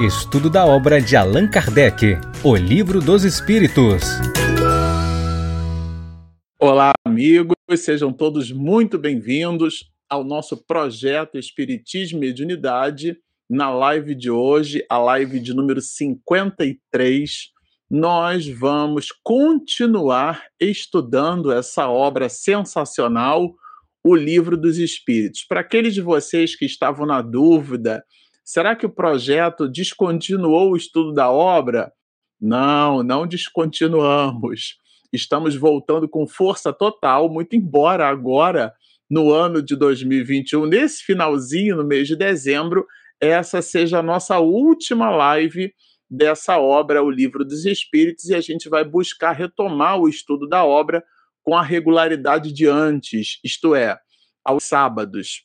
Estudo da obra de Allan Kardec, O Livro dos Espíritos. Olá, amigos, sejam todos muito bem-vindos ao nosso projeto Espiritismo e Mediunidade. Na live de hoje, a live de número 53, nós vamos continuar estudando essa obra sensacional, O Livro dos Espíritos. Para aqueles de vocês que estavam na dúvida, será que o projeto descontinuou o estudo da obra? Não, não descontinuamos. Estamos voltando com força total, muito embora agora, no ano de 2021, nesse finalzinho, no mês de dezembro, essa seja a nossa última live dessa obra, O Livro dos Espíritos, e a gente vai buscar retomar o estudo da obra com a regularidade de antes, isto é, aos sábados,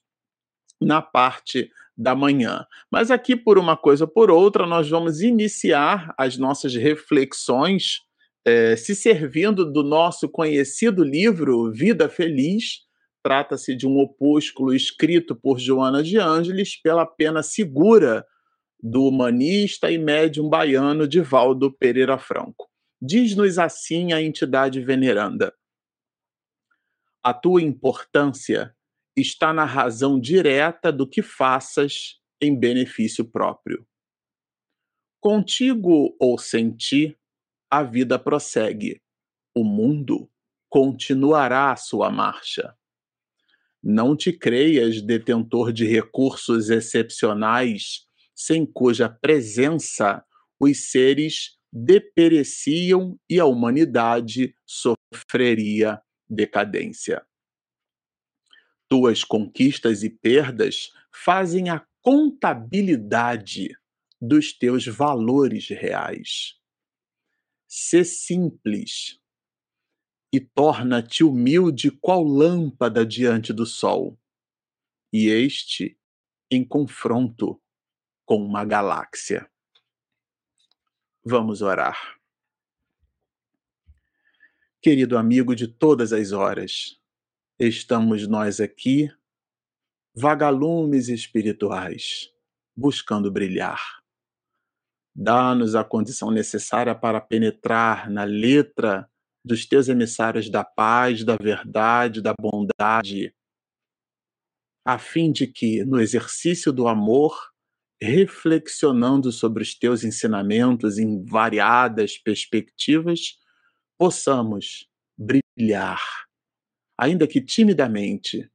na parte da manhã. Mas aqui, por uma coisa ou por outra, nós vamos iniciar as nossas reflexões é, se servindo do nosso conhecido livro Vida Feliz. Trata-se de um opúsculo escrito por Joana de Ângeles pela pena segura do humanista e médium baiano Divaldo Pereira Franco. Diz-nos assim a entidade veneranda: A tua importância está na razão direta do que faças em benefício próprio. Contigo ou sem ti, a vida prossegue. O mundo continuará a sua marcha. Não te creias detentor de recursos excepcionais sem cuja presença os seres depereciam e a humanidade sofreria decadência. Tuas conquistas e perdas fazem a contabilidade dos teus valores reais. Sê simples e torna-te humilde qual lâmpada diante do sol, e este em confronto com uma galáxia. Vamos orar. Querido amigo de todas as horas, estamos nós aqui, vagalumes espirituais, buscando brilhar. Dá-nos a condição necessária para penetrar na letra dos teus emissários da paz, da verdade, da bondade, a fim de que, no exercício do amor, reflexionando sobre os teus ensinamentos em variadas perspectivas, possamos brilhar, ainda que timidamente,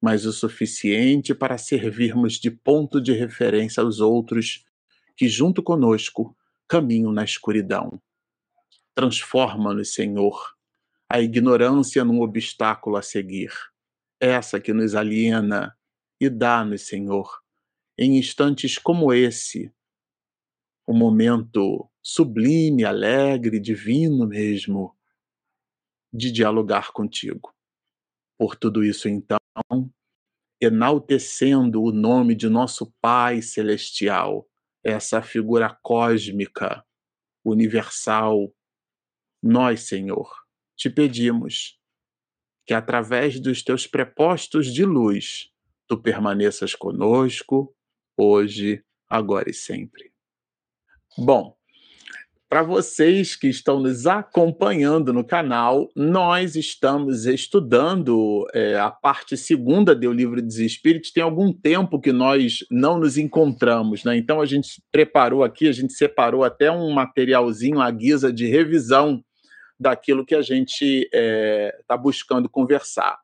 mas o suficiente para servirmos de ponto de referência aos outros que, junto conosco, caminham na escuridão. Transforma-nos, Senhor, a ignorância num obstáculo a seguir, essa que nos aliena, e dá-nos, Senhor, em instantes como esse, um momento sublime, alegre, divino mesmo, de dialogar contigo. Por tudo isso, então, enaltecendo o nome de nosso Pai Celestial, essa figura cósmica, universal, nós, Senhor, te pedimos que através dos teus prepostos de luz, tu permaneças conosco, hoje, agora e sempre. Bom, para vocês que estão nos acompanhando no canal, nós estamos estudando é, a parte segunda do Livro dos Espíritos. Tem algum tempo que nós não nos encontramos, né? Então a gente preparou aqui, a gente separou até um materialzinho à guisa de revisão daquilo que a gente está é, tá buscando conversar.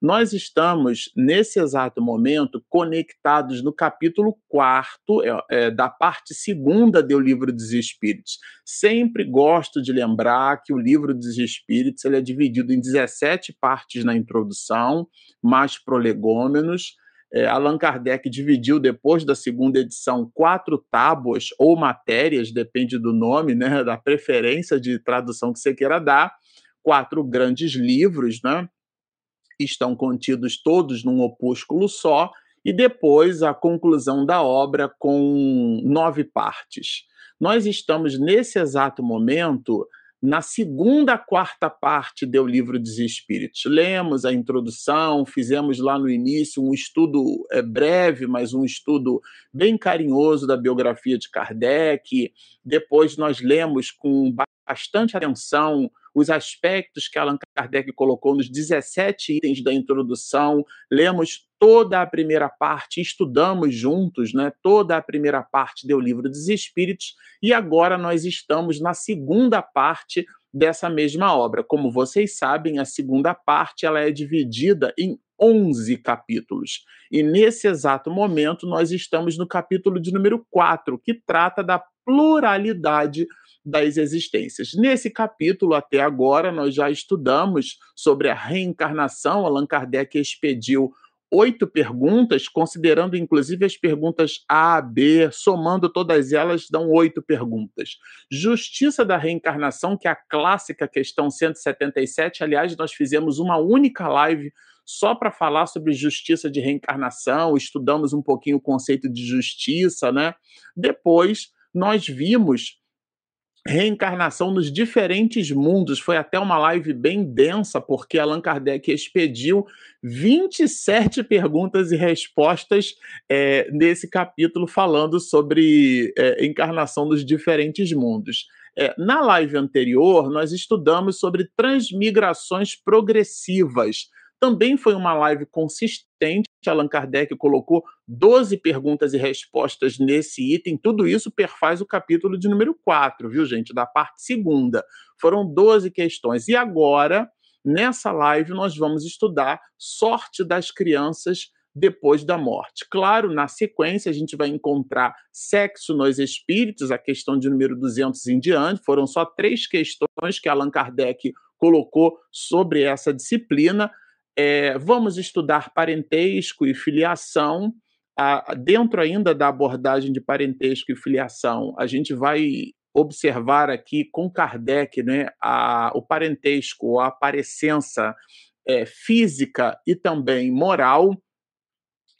Nós estamos, nesse exato momento, conectados no capítulo 4 é, é, da parte segunda do Livro dos Espíritos. Sempre gosto de lembrar que o Livro dos Espíritos ele é dividido em 17 partes na introdução, mais prolegômenos. É, Allan Kardec dividiu, depois da segunda edição, quatro tábuas ou matérias, depende do nome, né, da preferência de tradução que você queira dar, quatro grandes livros, né? Estão contidos todos num opúsculo só, e depois a conclusão da obra com nove partes. Nós estamos, nesse exato momento, na segunda quarta parte do livro dos Espíritos. Lemos a introdução, fizemos lá no início um estudo é, breve, mas um estudo bem carinhoso da biografia de Kardec. Depois nós lemos com bastante atenção os aspectos que Allan Kardec colocou nos 17 itens da introdução, lemos toda a primeira parte, estudamos juntos, né, toda a primeira parte do Livro dos Espíritos, e agora nós estamos na segunda parte dessa mesma obra. Como vocês sabem, a segunda parte ela é dividida em 11 capítulos. E nesse exato momento nós estamos no capítulo de número 4, que trata da pluralidade das existências. Nesse capítulo, até agora, nós já estudamos sobre a reencarnação. Allan Kardec expediu oito perguntas, considerando inclusive as perguntas A, B, somando todas elas, dão oito perguntas. Justiça da reencarnação, que é a clássica questão 177. Aliás, nós fizemos uma única live só para falar sobre justiça de reencarnação, estudamos um pouquinho o conceito de justiça, né? Depois, nós vimos reencarnação nos diferentes mundos. Foi até uma live bem densa, porque Allan Kardec expediu 27 perguntas e respostas é, nesse capítulo falando sobre é, encarnação nos diferentes mundos. É, na live anterior, nós estudamos sobre transmigrações progressivas também foi uma live consistente. Allan Kardec colocou 12 perguntas e respostas nesse item. Tudo isso perfaz o capítulo de número 4, viu, gente? Da parte segunda. Foram 12 questões. E agora, nessa live, nós vamos estudar sorte das crianças depois da morte. Claro, na sequência a gente vai encontrar sexo nos espíritos, a questão de número 200 em diante. Foram só três questões que Allan Kardec colocou sobre essa disciplina. É, vamos estudar parentesco e filiação. A, dentro ainda da abordagem de parentesco e filiação, a gente vai observar aqui com Kardec né, a, o parentesco, a aparecença é, física e também moral.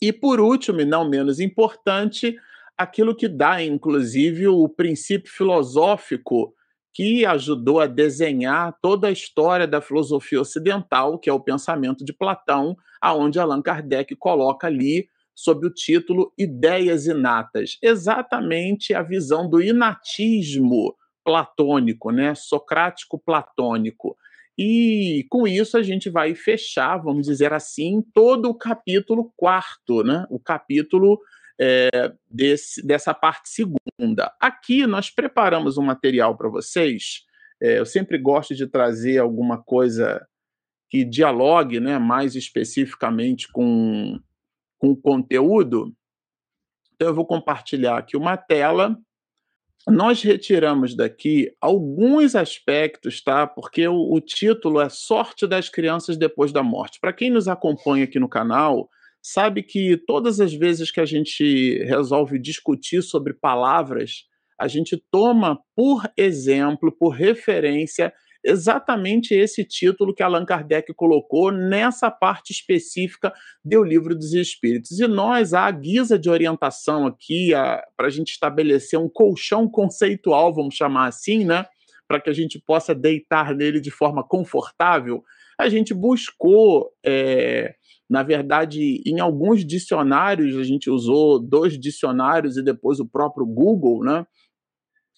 E por último, e não menos importante, aquilo que dá, inclusive, o princípio filosófico que ajudou a desenhar toda a história da filosofia ocidental, que é o pensamento de Platão, aonde Allan Kardec coloca ali sob o título Ideias Inatas, exatamente a visão do inatismo platônico, né, socrático platônico. E com isso a gente vai fechar, vamos dizer assim, todo o capítulo quarto, né, o capítulo é, desse, dessa parte segunda. Aqui nós preparamos um material para vocês. É, eu sempre gosto de trazer alguma coisa que dialogue né, mais especificamente com, com o conteúdo. Então, eu vou compartilhar aqui uma tela. Nós retiramos daqui alguns aspectos, tá? Porque o, o título é Sorte das Crianças Depois da Morte. Para quem nos acompanha aqui no canal, sabe que todas as vezes que a gente resolve discutir sobre palavras, a gente toma por exemplo, por referência, exatamente esse título que Allan Kardec colocou nessa parte específica do Livro dos Espíritos. E nós, a guisa de orientação aqui, para a gente estabelecer um colchão conceitual, vamos chamar assim, né? Para que a gente possa deitar nele de forma confortável, a gente buscou. É, na verdade, em alguns dicionários, a gente usou dois dicionários e depois o próprio Google, né?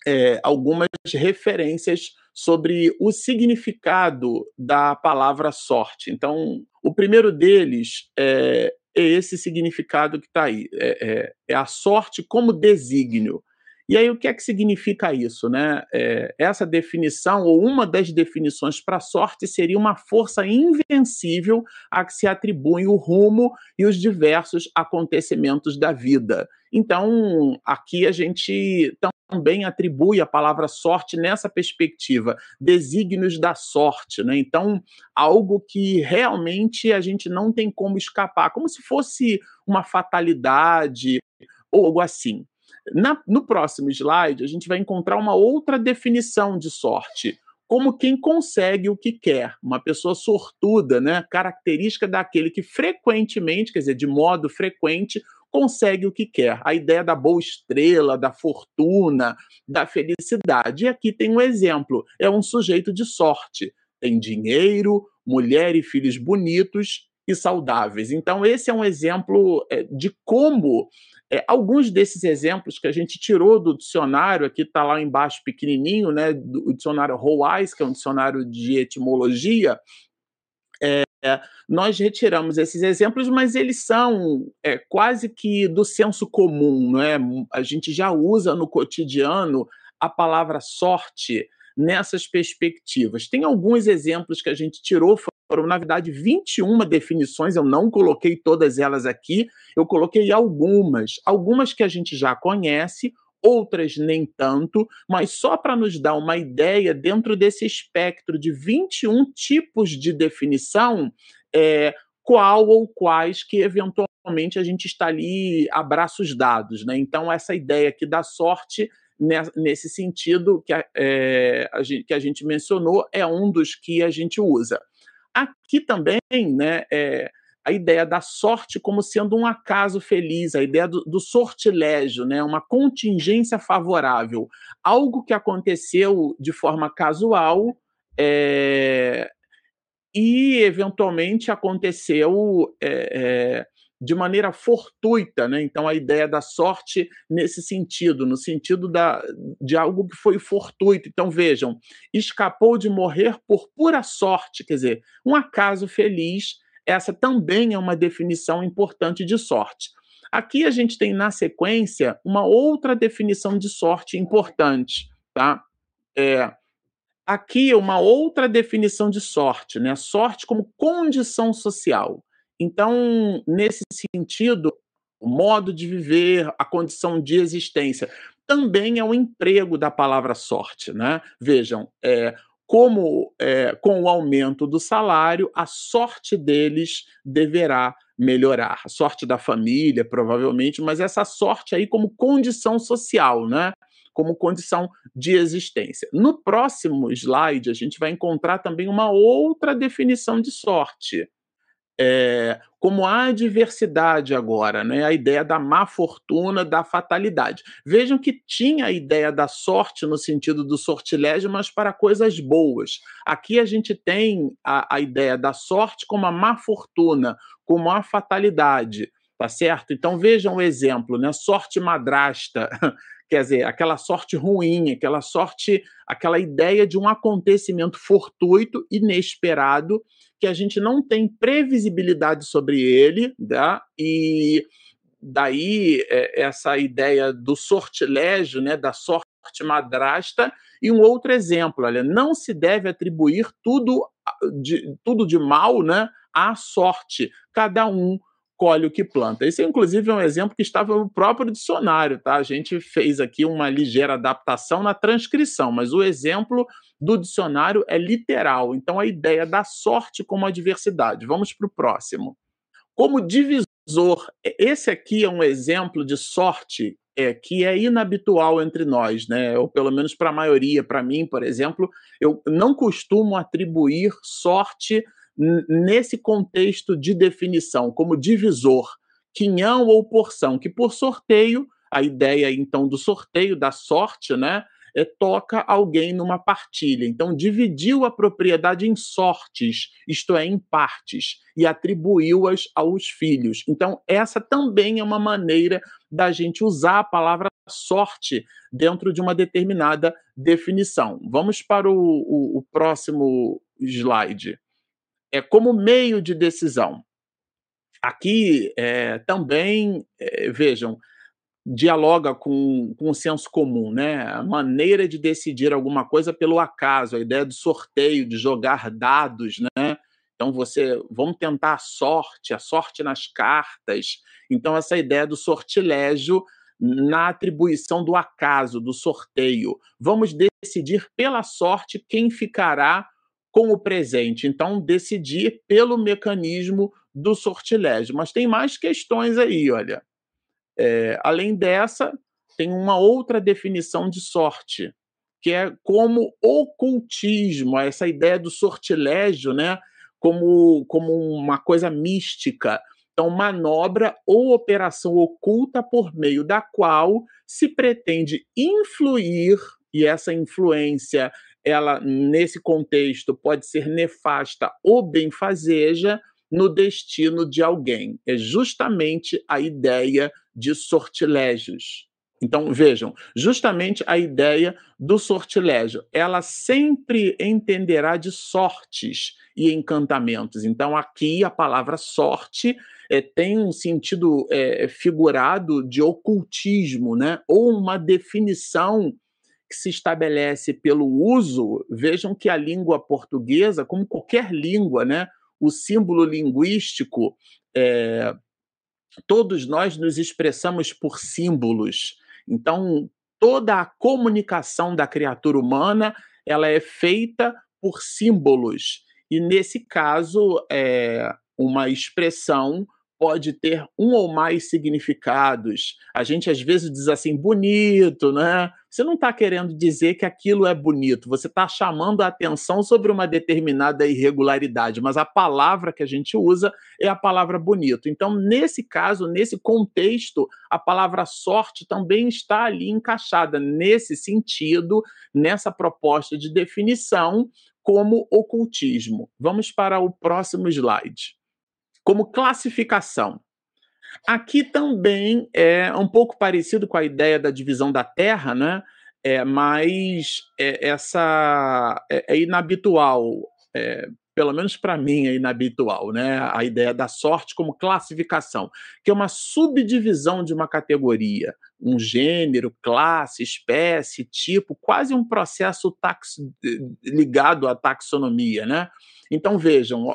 É, algumas referências sobre o significado da palavra sorte. Então, o primeiro deles é, é esse significado que está aí: é, é, é, a sorte como desígnio. E aí, o que é que significa isso? Né? É, essa definição, ou uma das definições para a sorte, seria uma força invencível a que se atribuem o rumo e os diversos acontecimentos da vida. Então, aqui a gente também atribui a palavra sorte nessa perspectiva, desígnios da sorte, né? Então, algo que realmente a gente não tem como escapar, como se fosse uma fatalidade ou algo assim. Na, no próximo slide, a gente vai encontrar uma outra definição de sorte, como quem consegue o que quer, uma pessoa sortuda, né? Característica daquele que frequentemente, quer dizer, de modo frequente, consegue o que quer. A ideia da boa estrela, da fortuna, da felicidade. E aqui tem um exemplo: é um sujeito de sorte. Tem dinheiro, mulher e filhos bonitos e saudáveis. Então, esse é um exemplo é, de como é, alguns desses exemplos que a gente tirou do dicionário, aqui está lá embaixo pequenininho, né, do dicionário Roais, que é um dicionário de etimologia, é, nós retiramos esses exemplos, mas eles são é, quase que do senso comum, não é? A gente já usa no cotidiano a palavra sorte nessas perspectivas. Tem alguns exemplos que a gente tirou, foram, na verdade, 21 definições, eu não coloquei todas elas aqui, eu coloquei algumas, algumas que a gente já conhece, outras nem tanto, mas só para nos dar uma ideia, dentro desse espectro de 21 tipos de definição, é, qual ou quais que eventualmente a gente está ali a braços dados. Né? Então, essa ideia aqui da sorte, nesse sentido que a, é, a gente, que a gente mencionou, é um dos que a gente usa. Aqui também, né, é, a ideia da sorte como sendo um acaso feliz, a ideia do, do, sortilégio, né? uma contingência favorável, algo que aconteceu de forma casual é, e eventualmente aconteceu é, é, de maneira fortuita, né? Então a ideia da sorte nesse sentido, no sentido da, de algo que foi fortuito. Então vejam, escapou de morrer por pura sorte, quer dizer, um acaso feliz essa também é uma definição importante de sorte. Aqui a gente tem na sequência uma outra definição de sorte importante, tá? É, aqui uma outra definição de sorte, né? Sorte como condição social. Então, nesse sentido, o modo de viver, a condição de existência, também é um emprego da palavra sorte, né? Vejam, é, como é, com o aumento do salário, a sorte deles deverá melhorar. A sorte da família, provavelmente, mas essa sorte aí como condição social, né? Como condição de existência. No próximo slide, a gente vai encontrar também uma outra definição de sorte, é, como a adversidade agora, né? a ideia da má fortuna, da fatalidade. Vejam que tinha a ideia da sorte no sentido do sortilégio, mas para coisas boas. Aqui a gente tem a, a ideia da sorte como a má fortuna, como a fatalidade, tá certo? Então vejam o exemplo, né? Sorte madrasta, quer dizer, aquela sorte ruim, aquela sorte, aquela ideia de um acontecimento fortuito, inesperado, que a gente não tem previsibilidade sobre ele, tá? e daí é, essa ideia do sortilégio, né, da sorte madrasta, e um outro exemplo, olha, não se deve atribuir tudo de, tudo de mal né, à sorte, cada um colhe o que planta. Esse, inclusive, é um exemplo que estava no próprio dicionário, tá? A gente fez aqui uma ligeira adaptação na transcrição, mas o exemplo do dicionário é literal. Então, a ideia da sorte como adversidade. Vamos para o próximo. Como divisor, esse aqui é um exemplo de sorte é, que é inabitual entre nós, né? Ou pelo menos para a maioria, para mim, por exemplo, eu não costumo atribuir sorte nesse contexto de definição, como divisor, quinhão ou porção, que por sorteio, a ideia então do sorteio, da sorte, né? É, toca alguém numa partilha. Então, dividiu a propriedade em sortes, isto é, em partes, e atribuiu-as aos filhos. Então, essa também é uma maneira da gente usar a palavra sorte dentro de uma determinada definição. Vamos para o, o, o próximo slide é, como meio de decisão. Aqui é, também, é, vejam, dialoga com, com o senso comum, né? A maneira de decidir alguma coisa pelo acaso, a ideia do sorteio, de jogar dados, né? Então você, vamos tentar a sorte, a sorte nas cartas. Então essa ideia do sortilégio na atribuição do acaso, do sorteio. Vamos decidir pela sorte quem ficará com o presente. Então, decidir pelo mecanismo do sortilégio. Mas tem mais questões aí, olha. É, além dessa, tem uma outra definição de sorte, que é como ocultismo, essa ideia do sortilégio, né? Como, como uma coisa mística. Então, manobra ou operação oculta por meio da qual se pretende influir, e essa influência, ela nesse contexto pode ser nefasta ou benfazeja no destino de alguém. É justamente a ideia de sortilégios. Então, vejam, justamente a ideia do sortilégio, ela sempre entenderá de sortes e encantamentos. Então, aqui a palavra sorte é, tem um sentido é, figurado de ocultismo, né? ou uma definição que se estabelece pelo uso. Vejam que a língua portuguesa, como qualquer língua, né? o símbolo linguístico, é, todos nós nos expressamos por símbolos. Então, toda a comunicação da criatura humana ela é feita por símbolos. E, nesse caso, é, uma expressão pode ter um ou mais significados. A gente às vezes diz assim, bonito, né? Você não está querendo dizer que aquilo é bonito, você está chamando a atenção sobre uma determinada irregularidade, mas a palavra que a gente usa é a palavra bonito. Então, nesse caso, nesse contexto, a palavra sorte também está ali encaixada nesse sentido, nessa proposta de definição, como ocultismo. Vamos para o próximo slide como classificação. Aqui também é um pouco parecido com a ideia da divisão da Terra, né? É, mas é, essa é, é inabitual, é, pelo menos para mim é inabitual, né? A ideia da sorte como classificação, que é uma subdivisão de uma categoria, um gênero, classe, espécie, tipo, quase um processo tax... ligado à taxonomia, né? Então vejam,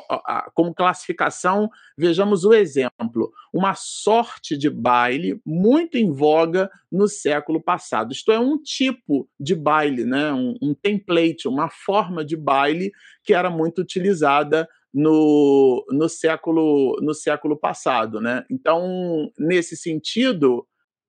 como classificação, vejamos o exemplo. Uma sorte de baile muito em voga no século passado. Isto é um tipo de baile, né? um, um template, uma forma de baile que era muito utilizada no, no, século, no século passado. Né? Então, nesse sentido,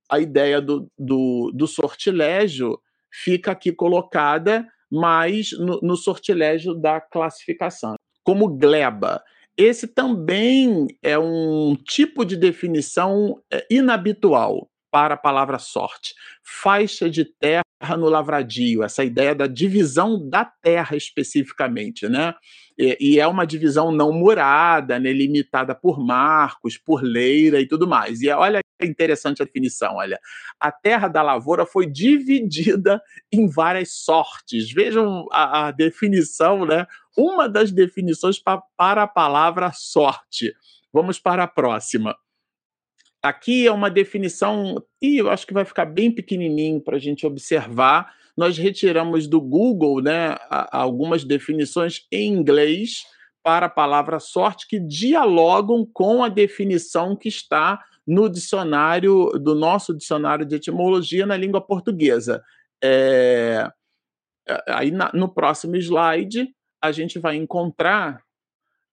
a ideia do, do, do sortilégio fica aqui colocada mas no, no sortilégio da classificação. Como gleba. Esse também é um tipo de definição é, inabitual para a palavra sorte. Faixa de terra no lavradio, essa ideia da divisão da terra especificamente, né? E, e é uma divisão não murada, né, limitada por marcos, por leira e tudo mais. E olha que interessante a definição, olha. A terra da lavoura foi dividida em várias sortes. Vejam a, a definição, né? Uma das definições pa, para a palavra sorte. Vamos para a próxima. Aqui é uma definição, e eu acho que vai ficar bem pequenininho para a gente observar. Nós retiramos do Google né, algumas definições em inglês para a palavra sorte que dialogam com a definição que está no dicionário, do nosso dicionário de etimologia na língua portuguesa. É, aí na, no próximo slide a gente vai encontrar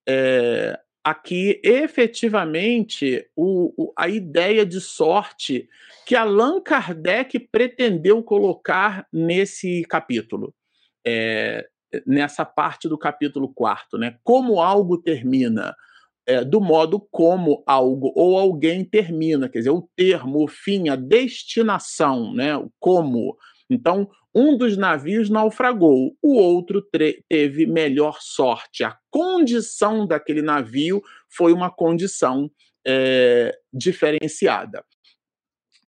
é, aqui efetivamente o, o, a ideia de sorte que Allan Kardec pretendeu colocar nesse capítulo, é, nessa parte do capítulo quarto, né? Como algo termina, é, do modo como algo ou alguém termina, quer dizer, o termo, o fim, a destinação, né? O como. Então, um dos navios naufragou, o outro teve melhor sorte. A condição daquele navio foi uma condição é, diferenciada.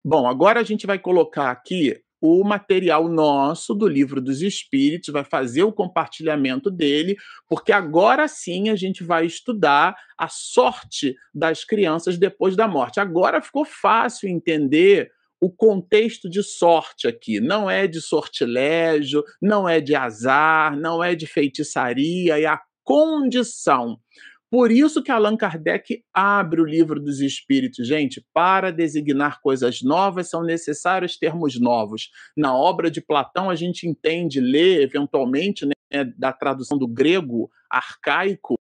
Bom, agora a gente vai colocar aqui o material nosso do livro dos Espíritos, vai fazer o compartilhamento dele, porque agora sim a gente vai estudar a sorte das crianças depois da morte. Agora ficou fácil entender o contexto de sorte aqui. Não é de sortilégio, não é de azar, não é de feitiçaria, é a condição. Por isso que Allan Kardec abre o livro dos espíritos, gente, para designar coisas novas são necessários termos novos. Na obra de Platão a gente entende, lê eventualmente, né, da tradução do grego arcaico,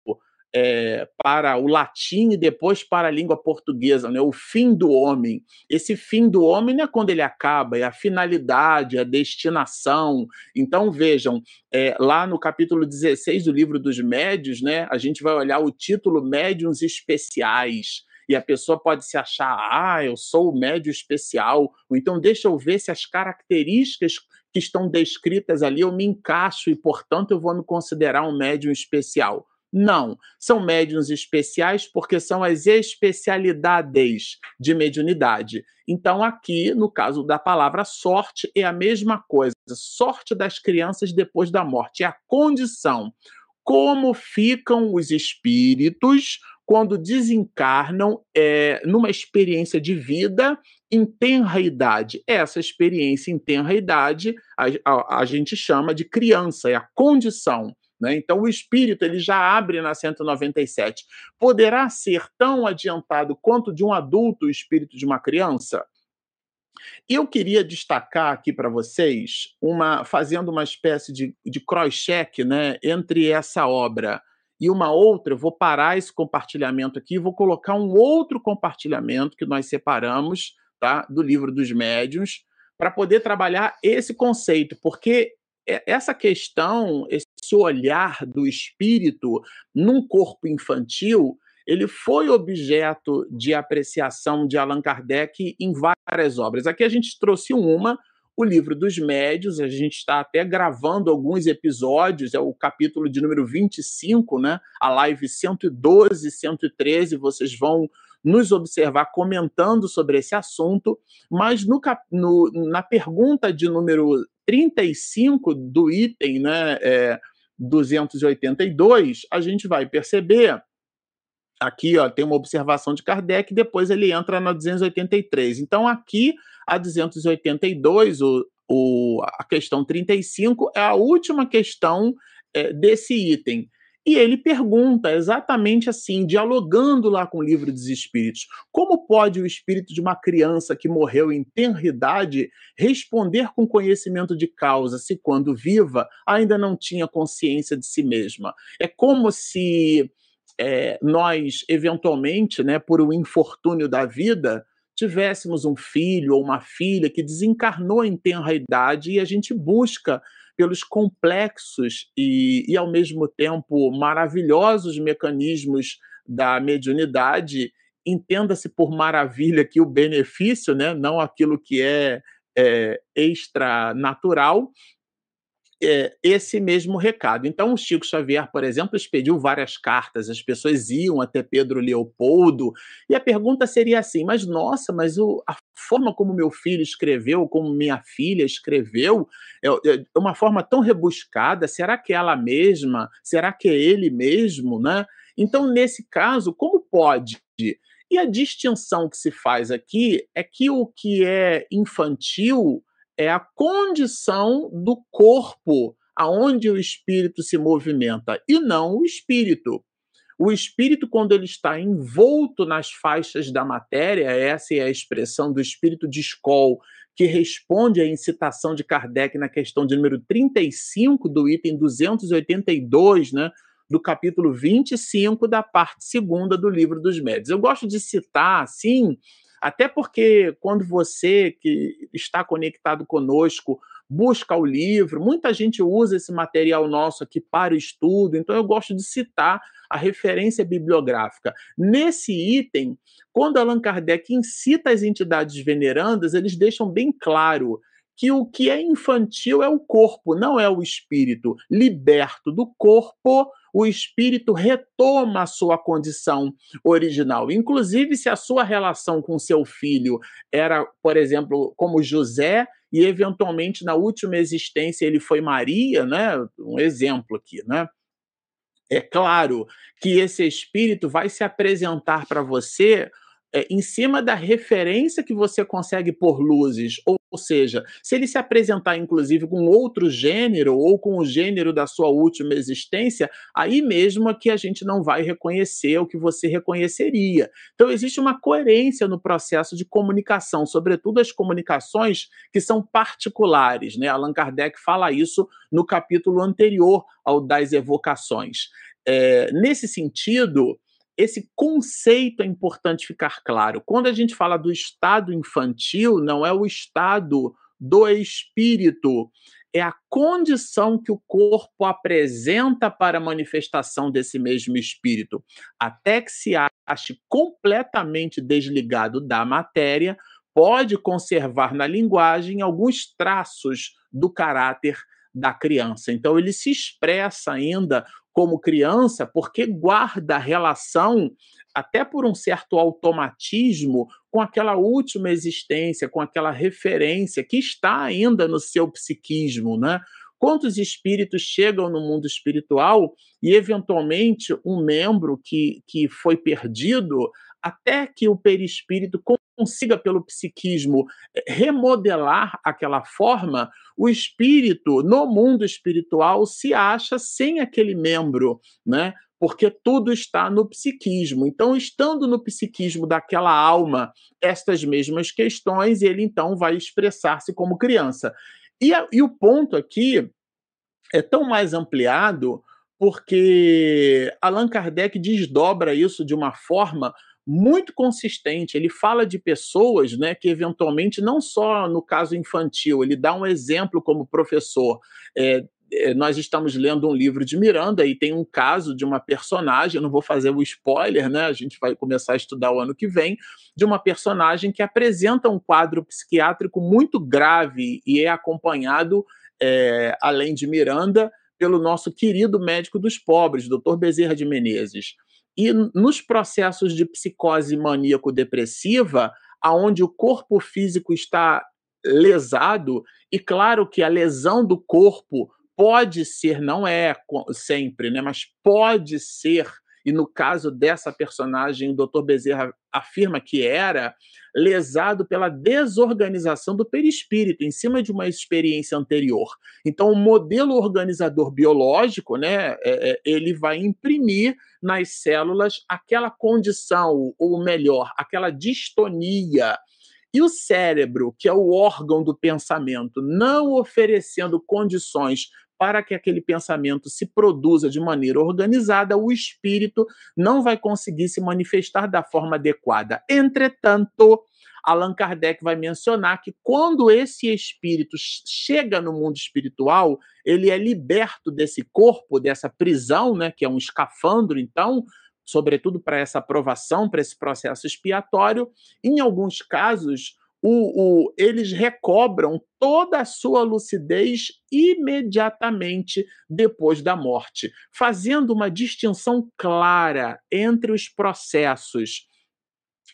é, para o latim e depois para a língua portuguesa, né? o fim do homem. Esse fim do homem não é quando ele acaba, é a finalidade, a destinação. Então, vejam, é, lá no capítulo 16 do livro dos médios, né, a gente vai olhar o título Médiuns Especiais. e a pessoa pode se achar, ah, eu sou o médio especial, ou então deixa eu ver se as características que estão descritas ali eu me encaixo e, portanto, eu vou me considerar um médium especial. Não, são médiums especiais porque são as especialidades de mediunidade. Então, aqui, no caso da palavra sorte, é a mesma coisa. Sorte das crianças depois da morte. É a condição. Como ficam os espíritos quando desencarnam é, numa experiência de vida em tenra idade. Essa experiência em tenra idade a, a, a gente chama de criança, é a condição. Né? Então, o espírito ele já abre na 197. Poderá ser tão adiantado quanto de um adulto o espírito de uma criança? Eu queria destacar aqui para vocês, uma, fazendo uma espécie de, de cross-check né, entre essa obra e uma outra, eu vou parar esse compartilhamento aqui e vou colocar um outro compartilhamento que nós separamos tá, do livro dos médiuns para poder trabalhar esse conceito, porque essa questão, esse olhar do espírito num corpo infantil, ele foi objeto de apreciação de Allan Kardec em várias obras. Aqui a gente trouxe uma, o livro dos médios, a gente está até gravando alguns episódios, é o capítulo de número 25, né? A live 112, 113, vocês vão nos observar comentando sobre esse assunto, mas no, no, na pergunta de número 35 do item né, é, 282, a gente vai perceber. Aqui ó, tem uma observação de Kardec, depois ele entra na 283. Então, aqui, a 282, o, o, a questão 35, é a última questão é, desse item. E ele pergunta exatamente assim, dialogando lá com o livro dos espíritos: como pode o espírito de uma criança que morreu em tenridade responder com conhecimento de causa se, quando viva, ainda não tinha consciência de si mesma? É como se é, nós, eventualmente, né, por um infortúnio da vida, tivéssemos um filho ou uma filha que desencarnou em tenra idade e a gente busca pelos complexos e, e, ao mesmo tempo, maravilhosos mecanismos da mediunidade. Entenda-se por maravilha que o benefício, né, não aquilo que é, é extra-natural, é, esse mesmo recado. Então, o Chico Xavier, por exemplo, expediu várias cartas, as pessoas iam até Pedro Leopoldo, e a pergunta seria assim: mas nossa, mas o, a forma como meu filho escreveu, como minha filha escreveu, é, é uma forma tão rebuscada, será que é ela mesma? Será que é ele mesmo? Né? Então, nesse caso, como pode? E a distinção que se faz aqui é que o que é infantil é a condição do corpo aonde o espírito se movimenta e não o espírito. O espírito, quando ele está envolto nas faixas da matéria, essa é a expressão do espírito de Skoll, que responde à incitação de Kardec na questão de número 35 do item 282, né, do capítulo 25 da parte segunda do livro dos médios. Eu gosto de citar, assim, até porque quando você que está conectado conosco busca o livro, muita gente usa esse material nosso aqui para estudo, então eu gosto de citar a referência bibliográfica. Nesse item, quando Allan Kardec incita as entidades venerandas, eles deixam bem claro que o que é infantil é o corpo, não é o espírito. Liberto do corpo, o espírito retoma a sua condição original. Inclusive, se a sua relação com seu filho era, por exemplo, como José, e eventualmente na última existência ele foi Maria, né? Um exemplo aqui, né? É claro que esse espírito vai se apresentar para você é, em cima da referência que você consegue por luzes, ou, ou, seja, se ele se apresentar inclusive com outro gênero ou com o gênero da sua última existência, aí mesmo é que a gente não vai reconhecer o que você reconheceria. Então existe uma coerência no processo de comunicação, sobretudo as comunicações que são particulares, né? Allan Kardec fala isso no capítulo anterior ao das evocações. É, nesse sentido, esse conceito é importante ficar claro. Quando a gente fala do estado infantil, não é o estado do espírito é a condição que o corpo apresenta para a manifestação desse mesmo espírito, até que se ache completamente desligado da matéria, pode conservar na linguagem alguns traços do caráter da criança. Então, ele se expressa ainda como criança porque guarda relação, até por um certo automatismo, com aquela última existência, com aquela referência que está ainda no seu psiquismo, né? Quantos espíritos chegam no mundo espiritual e, eventualmente, um membro que, que foi perdido, até que o perispírito consiga, pelo psiquismo, eh, remodelar aquela forma, o espírito, no mundo espiritual, se acha sem aquele membro, né? Porque tudo está no psiquismo. Então, estando no psiquismo daquela alma, estas mesmas questões, ele então vai expressar-se como criança. E, a, e o ponto aqui é tão mais ampliado porque Allan Kardec desdobra isso de uma forma muito consistente. Ele fala de pessoas né, que, eventualmente, não só no caso infantil, ele dá um exemplo como professor. É, é, nós estamos lendo um livro de Miranda e tem um caso de uma personagem, não vou fazer o spoiler, né? A gente vai começar a estudar o ano que vem, de uma personagem que apresenta um quadro psiquiátrico muito grave e é acompanhado, é, além de Miranda, pelo nosso querido médico dos pobres, Dr. Bezerra de Menezes. E nos processos de psicose maníaco-depressiva, aonde o corpo físico está lesado, e claro que a lesão do corpo pode ser, não é sempre, né, mas pode ser e no caso dessa personagem, o Dr. Bezerra afirma que era lesado pela desorganização do perispírito em cima de uma experiência anterior. Então, o modelo organizador biológico, né, é, é, ele vai imprimir nas células aquela condição, ou melhor, aquela distonia. E o cérebro, que é o órgão do pensamento, não oferecendo condições para que aquele pensamento se produza de maneira organizada, o espírito não vai conseguir se manifestar da forma adequada. Entretanto, Allan Kardec vai mencionar que quando esse espírito chega no mundo espiritual, ele é liberto desse corpo, dessa prisão, né, que é um escafandro, então, sobretudo para essa aprovação, para esse processo expiatório. Em alguns casos, o, o, eles recobram toda a sua lucidez imediatamente depois da morte, fazendo uma distinção clara entre os processos,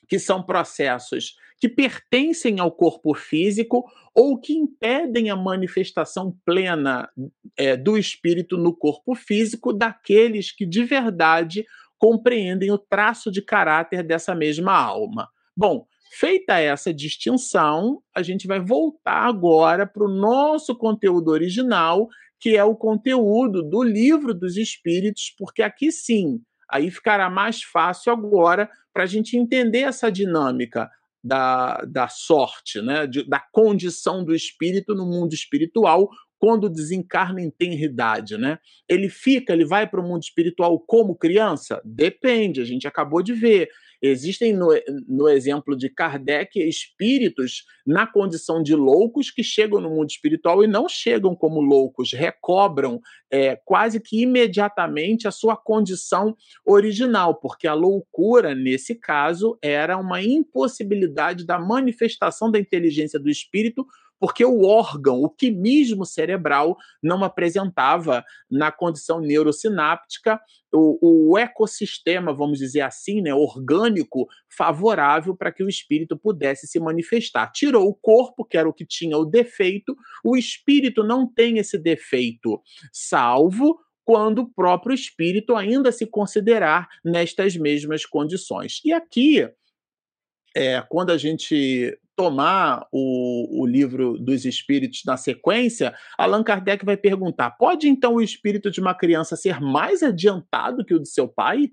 que são processos que pertencem ao corpo físico ou que impedem a manifestação plena é, do espírito no corpo físico daqueles que de verdade compreendem o traço de caráter dessa mesma alma. Bom, Feita essa distinção, a gente vai voltar agora para o nosso conteúdo original, que é o conteúdo do livro dos Espíritos, porque aqui sim, aí ficará mais fácil agora para a gente entender essa dinâmica da, da sorte, né? De, da condição do espírito no mundo espiritual quando desencarna em tenridade, né? Ele fica, ele vai para o mundo espiritual como criança? Depende, a gente acabou de ver. Existem, no, no exemplo de Kardec, espíritos na condição de loucos que chegam no mundo espiritual e não chegam como loucos, recobram é, quase que imediatamente a sua condição original, porque a loucura, nesse caso, era uma impossibilidade da manifestação da inteligência do espírito porque o órgão, o quimismo cerebral, não apresentava na condição neurosináptica o, o ecossistema, vamos dizer assim, né, orgânico, favorável para que o espírito pudesse se manifestar. Tirou o corpo, que era o que tinha o defeito, o espírito não tem esse defeito, salvo quando o próprio espírito ainda se considerar nestas mesmas condições. E aqui, é, quando a gente tomar o, o livro dos espíritos na sequência, Allan Kardec vai perguntar: pode então o espírito de uma criança ser mais adiantado que o de seu pai?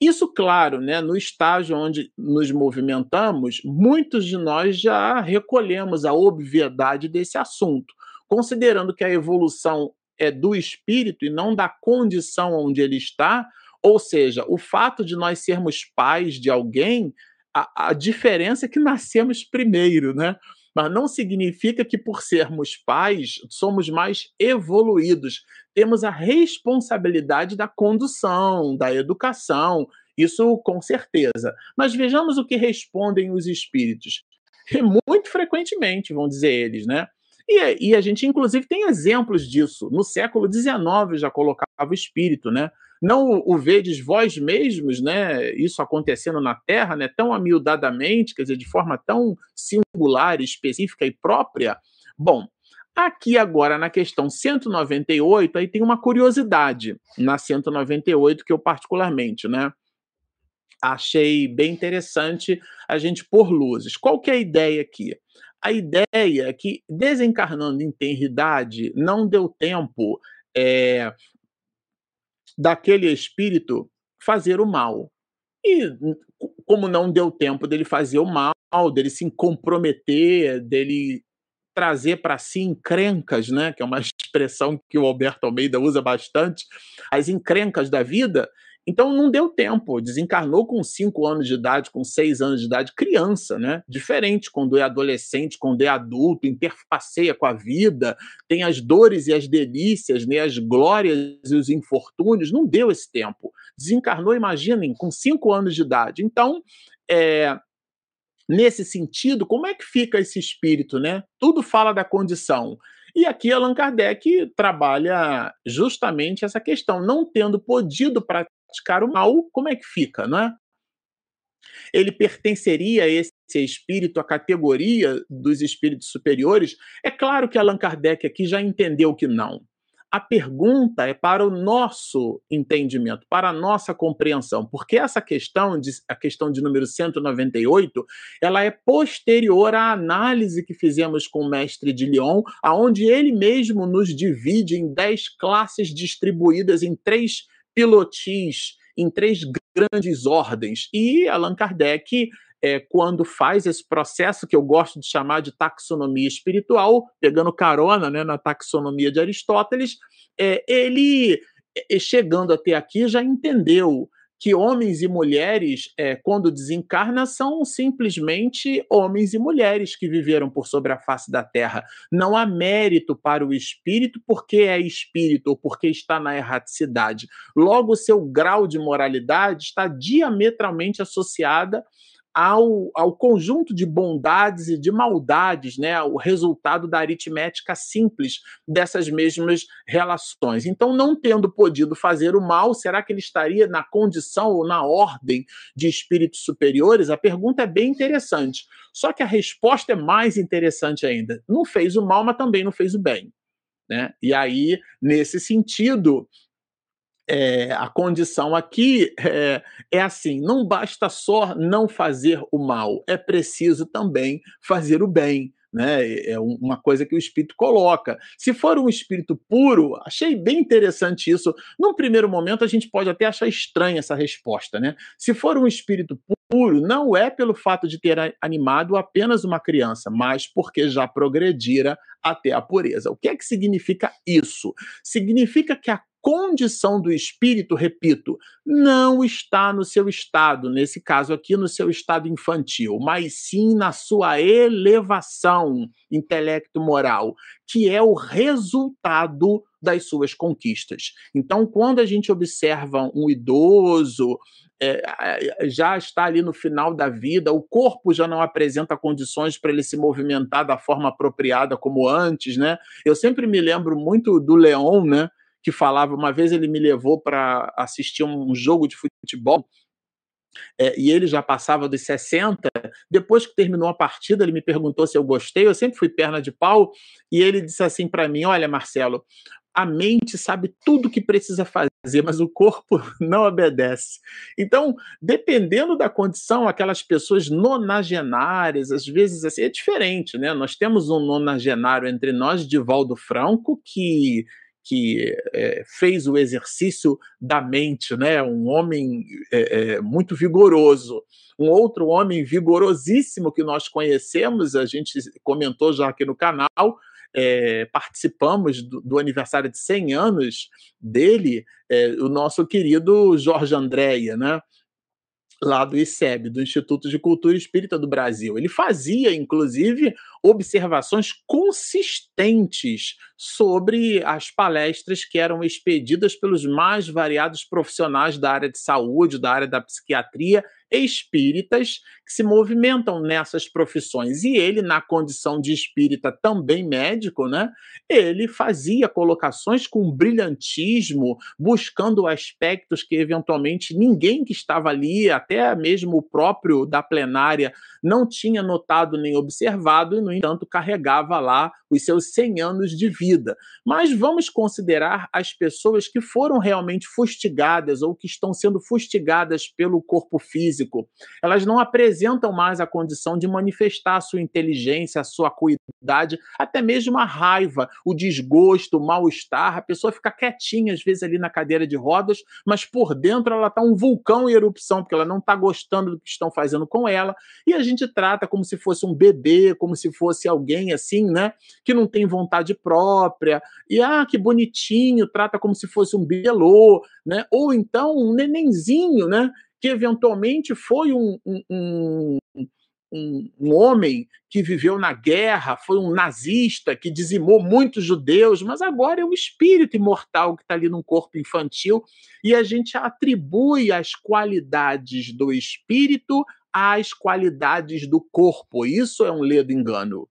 Isso, claro, né, no estágio onde nos movimentamos, muitos de nós já recolhemos a obviedade desse assunto, considerando que a evolução é do espírito e não da condição onde ele está, ou seja, o fato de nós sermos pais de alguém a, a diferença é que nascemos primeiro, né? mas não significa que por sermos pais somos mais evoluídos. Temos a responsabilidade da condução, da educação, isso com certeza. Mas vejamos o que respondem os espíritos. Muito frequentemente, vão dizer eles, né? E, e, a gente, inclusive, tem exemplos disso. No século XIX já colocava o espírito, né? Não o, vedes vós mesmos, né? Isso acontecendo na Terra, né? Tão amiudadamente, quer dizer, de forma tão singular, específica e própria. Bom, aqui agora na questão 198, aí tem uma curiosidade na 198 que eu particularmente, né? Achei bem interessante a gente pôr luzes. Qual que é a ideia aqui? A ideia é que, desencarnando em tenridade, não deu tempo é, daquele espírito fazer o mal. E como não deu tempo dele fazer o mal, dele se comprometer, dele trazer para si encrencas, né, que é uma expressão que o Alberto Almeida usa bastante, as encrencas da vida, então não deu tempo, desencarnou com 5 anos de idade, com 6 anos de idade, criança, né? Diferente quando é adolescente, quando é adulto, interfaceia com a vida, tem as dores e as delícias, né? as glórias e os infortúnios, não deu esse tempo. Desencarnou, imaginem, com 5 anos de idade. Então, é, nesse sentido, como é que fica esse espírito, né? Tudo fala da condição. E aqui Allan Kardec trabalha justamente essa questão, não tendo podido praticar o mal, como é que fica, não é? Ele pertenceria a esse espírito, à categoria dos espíritos superiores? É claro que Allan Kardec aqui já entendeu que não. A pergunta é para o nosso entendimento, para a nossa compreensão, porque essa questão, de, a questão de número 198, ela é posterior à análise que fizemos com o mestre de Lyon, aonde ele mesmo nos divide em dez classes distribuídas em três pilotis em três grandes ordens. E Allan Kardec, é, quando faz esse processo que eu gosto de chamar de taxonomia espiritual, pegando carona né, na taxonomia de Aristóteles, é, ele, é, chegando até aqui, já entendeu que homens e mulheres, é, quando desencarna, são simplesmente homens e mulheres que viveram por sobre a face da Terra. Não há mérito para o espírito porque é espírito ou porque está na erraticidade. Logo, seu grau de moralidade está diametralmente associada ao, ao conjunto de bondades e de maldades, né, o resultado da aritmética simples dessas mesmas relações. Então, não tendo podido fazer o mal, será que ele estaria na condição ou na ordem de espíritos superiores? A pergunta é bem interessante. Só que a resposta é mais interessante ainda. Não fez o mal, mas também não fez o bem. Né? E aí, nesse sentido, é, a condição aqui é, é, assim: não basta só não fazer o mal, é preciso também fazer o bem. Né? É uma coisa que o espírito coloca. Se for um espírito puro, achei bem interessante isso. Num primeiro momento, a gente pode até achar estranha essa resposta. Né? Se for um espírito puro, não é pelo fato de ter animado apenas uma criança, mas porque já progredira até a pureza. O que é que significa isso? Significa que a condição do espírito, repito, não está no seu estado, nesse caso aqui, no seu estado infantil, mas sim na sua elevação intelecto-moral, que é o resultado das suas conquistas. Então, quando a gente observa um idoso, é, já está ali no final da vida, o corpo já não apresenta condições para ele se movimentar da forma apropriada como antes, né? Eu sempre me lembro muito do Leon, né? Que falava, uma vez ele me levou para assistir um jogo de futebol é, e ele já passava dos 60. Depois que terminou a partida, ele me perguntou se eu gostei. Eu sempre fui perna de pau. E ele disse assim para mim: Olha, Marcelo, a mente sabe tudo o que precisa fazer, mas o corpo não obedece. Então, dependendo da condição, aquelas pessoas nonagenárias, às vezes assim, é diferente, né? Nós temos um nonagenário entre nós, Divaldo Franco, que que é, fez o exercício da mente, né? um homem é, é, muito vigoroso. Um outro homem vigorosíssimo que nós conhecemos, a gente comentou já aqui no canal, participamos do, do, aniversário de 100 anos dele, o nosso querido Jorge Andréia, né? Lá do ICEB, do Instituto de Cultura Espírita do Brasil. Ele fazia, inclusive, observações consistentes sobre as palestras que eram expedidas pelos mais variados profissionais da área de saúde, da área da psiquiatria espíritas se movimentam nessas profissões. E ele, na condição de espírita também médico, né, ele fazia colocações com brilhantismo, buscando aspectos que eventualmente ninguém que estava ali, até mesmo o próprio da plenária, não tinha notado nem observado, e, no entanto, carregava lá os seus 100 anos de vida. Mas vamos considerar as pessoas que foram realmente fustigadas ou que estão sendo fustigadas pelo corpo físico. Elas não apresentam mais a condição de manifestar a sua inteligência, a sua acuidade, até mesmo a raiva, o desgosto, o mal-estar. A pessoa fica quietinha, às vezes, ali na cadeira de rodas, mas por dentro ela está um vulcão em erupção, porque ela não está gostando do que estão fazendo com ela. E a gente trata como se fosse um bebê, como se fosse alguém assim, né? Que não tem vontade própria. E ah, que bonitinho, trata como se fosse um belô, né? Ou então um nenenzinho, né? Que eventualmente foi um, um, um um, homem que viveu na guerra, foi um nazista que dizimou muitos judeus, mas agora é um espírito imortal que está ali num corpo infantil e a gente atribui as qualidades do espírito às qualidades do corpo. Isso é um ledo engano.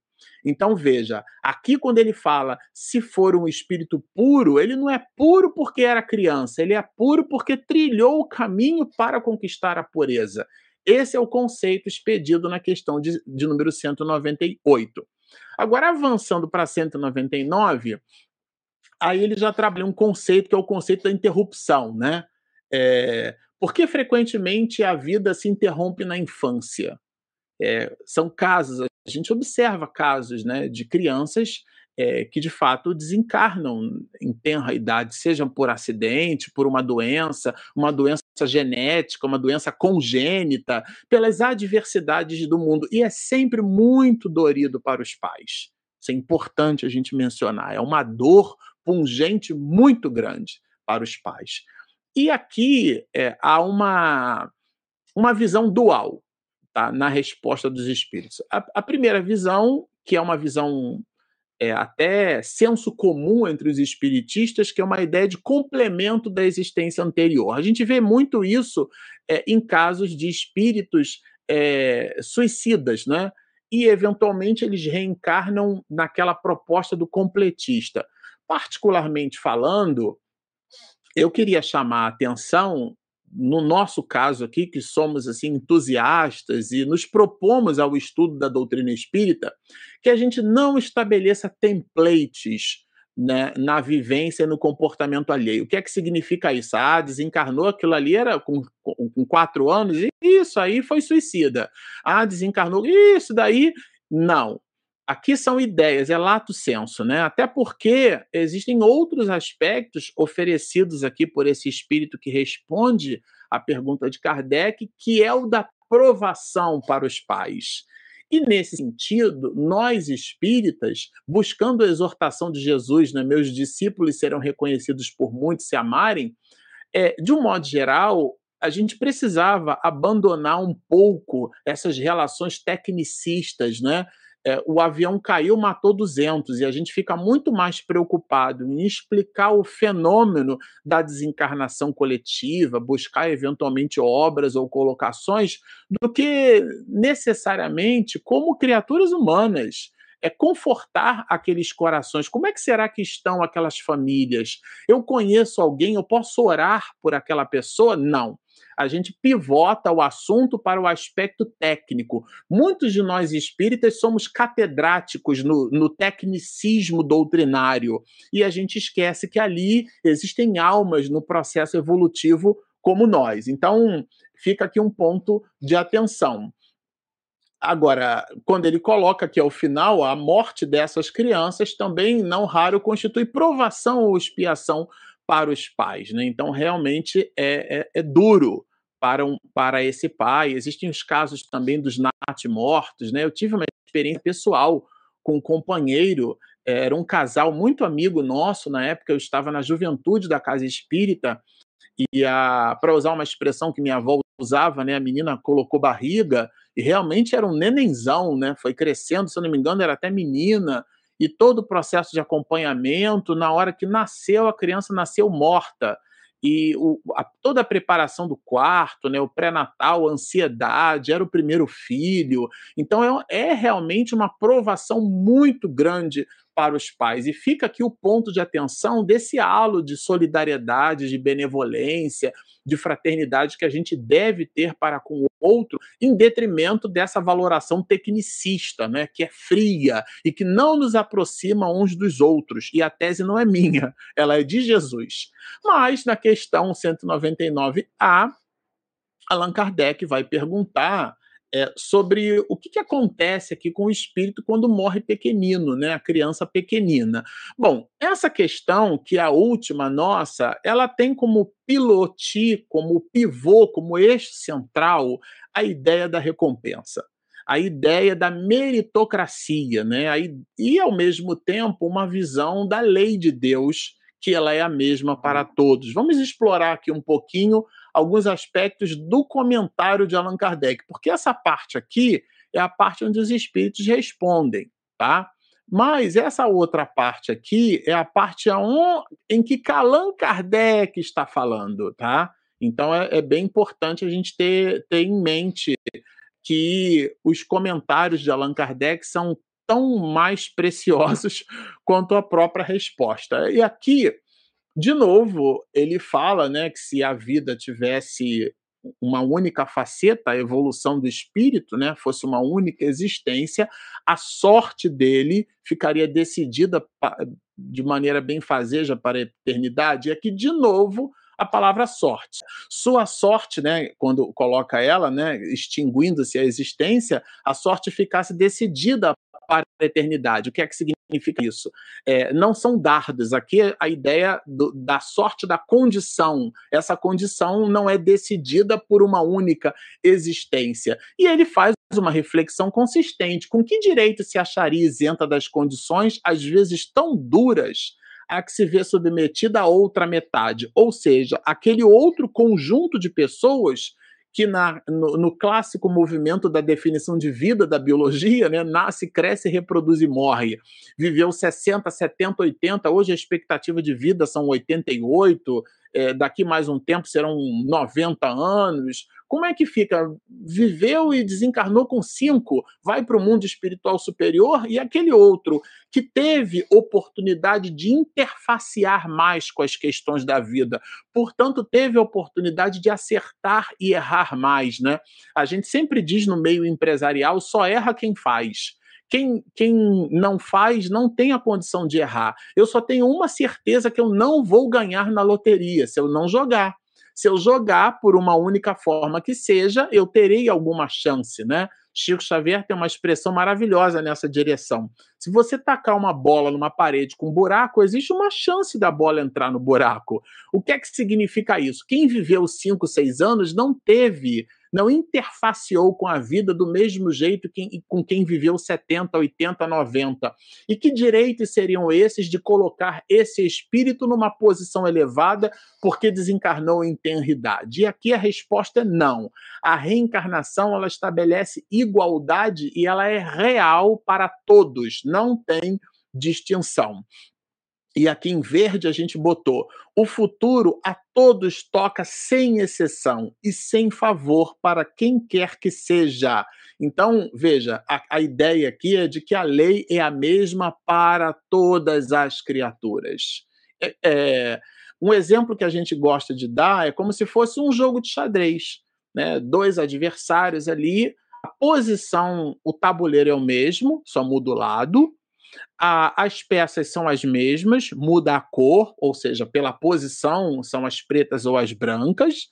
Então veja, aqui quando ele fala se for um espírito puro, ele não é puro porque era criança, ele é puro porque trilhou o caminho para conquistar a pureza. Esse é o conceito expedido na questão de, de número 198. Agora, avançando para 199, aí ele já trabalha um conceito que é o conceito da interrupção, né? É, porque frequentemente a vida se interrompe na infância. É, são casos, a gente observa casos né, de crianças é, que de fato desencarnam em tenra idade, seja por acidente, por uma doença, uma doença genética, uma doença congênita, pelas adversidades do mundo. E é sempre muito dorido para os pais. Isso é importante a gente mencionar. É uma dor pungente muito grande para os pais. E aqui é, há uma, uma visão dual tá, na resposta dos espíritos. A, a primeira visão, que é uma visão é, até senso comum entre os espiritistas, que é uma ideia de complemento da existência anterior. A gente vê muito isso é, em casos de espíritos é, suicidas, né? E, eventualmente, eles reencarnam naquela proposta do completista. Particularmente falando, eu queria chamar a atenção no nosso caso aqui, que somos assim entusiastas e nos propomos ao estudo da doutrina espírita, que a gente não estabeleça templates né, na vivência e no comportamento alheio. O que é que significa isso? Ah, desencarnou, aquilo ali era com, com, com quatro anos, e isso aí foi suicida. Ah, desencarnou, isso daí. Não. Aqui são ideias, é lato senso, né? Até porque existem outros aspectos oferecidos aqui por esse espírito que responde à pergunta de Kardec, que é o da provação para os pais. E nesse sentido, nós espíritas, buscando a exortação de Jesus, né, meus discípulos serão reconhecidos por muitos se amarem, é, de um modo geral, a gente precisava abandonar um pouco essas relações tecnicistas, né? É, o avião caiu, matou 200, e a gente fica muito mais preocupado em explicar o fenômeno da desencarnação coletiva, buscar eventualmente obras ou colocações, do que necessariamente como criaturas humanas é confortar aqueles corações. Como é que será que estão aquelas famílias? Eu conheço alguém, eu posso orar por aquela pessoa? Não a gente pivota o assunto para o aspecto técnico. Muitos de nós espíritas somos catedráticos no, no tecnicismo doutrinário e a gente esquece que ali existem almas no processo evolutivo como nós. Então, fica aqui um ponto de atenção. Agora, quando ele coloca que ao final a morte dessas crianças também não raro constitui provação ou expiação para os pais, né? Então realmente é, é, é duro para, um, para esse pai. Existem os casos também dos NAT mortos, né? Eu tive uma experiência pessoal com um companheiro, era um casal muito amigo nosso, na época eu estava na juventude da Casa Espírita, e para usar uma expressão que minha avó usava, né, a menina colocou barriga e realmente era um nenenzão, né, foi crescendo, se eu não me engano, era até menina, e todo o processo de acompanhamento, na hora que nasceu, a criança nasceu morta e o, a, toda a preparação do quarto, né, o pré-natal, a ansiedade, era o primeiro filho. Então é, é realmente uma provação muito grande para os pais. E fica aqui o ponto de atenção desse halo de solidariedade, de benevolência, de fraternidade que a gente deve ter para com o outro, em detrimento dessa valoração tecnicista, né, que é fria e que não nos aproxima uns dos outros. E a tese não é minha, ela é de Jesus. Mas na questão 199A, Allan Kardec vai perguntar é, sobre o que, que, acontece aqui com o espírito quando morre pequenino, né, a criança pequenina. Bom, essa questão, que é a última nossa, ela tem como piloti, como pivô, como eixo central, a ideia da recompensa. A ideia da meritocracia, né? E, ao mesmo tempo, uma visão da lei de Deus, que ela é a mesma para todos. Vamos explorar aqui um pouquinho alguns aspectos do comentário de Allan Kardec, porque essa parte aqui é a parte onde os espíritos respondem, tá? Mas essa outra parte aqui é a parte em que Allan Kardec está falando, tá? Então é, é bem importante a gente ter, ter em mente que os comentários de Allan Kardec são tão mais preciosos quanto a própria resposta. E aqui de novo, ele fala né, que se a vida tivesse uma única faceta, a evolução do espírito, né, fosse uma única existência, a sorte dele ficaria decidida de maneira bem fazeja para a eternidade. E aqui, de novo, a palavra sorte. Sua sorte, né, quando coloca ela, né, extinguindo-se a existência, a sorte ficasse decidida para a eternidade. O que é que significa isso? É, não são dardos. Aqui a ideia do, da sorte da condição. Essa condição não é decidida por uma única existência. E ele faz uma reflexão consistente. Com que direito se acharia isenta das condições, às vezes tão duras, a que se vê submetida a outra metade? Ou seja, aquele outro conjunto de pessoas que na, no, no, clássico movimento da definição de vida da biologia, né, nasce, cresce, reproduz e morre. Viveu 60, 70, 80, hoje a expectativa de vida são 88, é, daqui mais um tempo serão 90 anos. Como é que fica? Viveu e desencarnou com cinco, vai para o mundo espiritual superior, e aquele outro que teve oportunidade de interfacear mais com as questões da vida, portanto, teve oportunidade de acertar e errar mais. Né? A gente sempre diz no meio empresarial: só erra quem faz. Quem, quem não faz não tem a condição de errar. Eu só tenho uma certeza que eu não vou ganhar na loteria se eu não jogar. Se eu jogar por uma única forma que seja, eu terei alguma chance, né? Chico Xavier tem uma expressão maravilhosa nessa direção. Se você tacar uma bola numa parede com um buraco, existe uma chance da bola entrar no buraco. O que é que significa isso? Quem viveu 5, 6 anos não teve não interfaceou com a vida do mesmo jeito que, com quem viveu 70, 80, 90. E que direitos seriam esses de colocar esse espírito numa posição elevada porque desencarnou em tenridade? E aqui a resposta é não. A reencarnação ela estabelece igualdade e ela é real para todos, não tem distinção. E aqui em verde a gente botou: o futuro a todos toca sem exceção e sem favor para quem quer que seja. Então, veja, a, a ideia aqui é de que a lei é a mesma para todas as criaturas. É, é, um exemplo que a gente gosta de dar é como se fosse um jogo de xadrez. Né? Dois adversários ali, a posição, o tabuleiro é o mesmo, só muda o lado a, as peças são as mesmas, muda a cor, ou seja, pela posição são as pretas ou as brancas,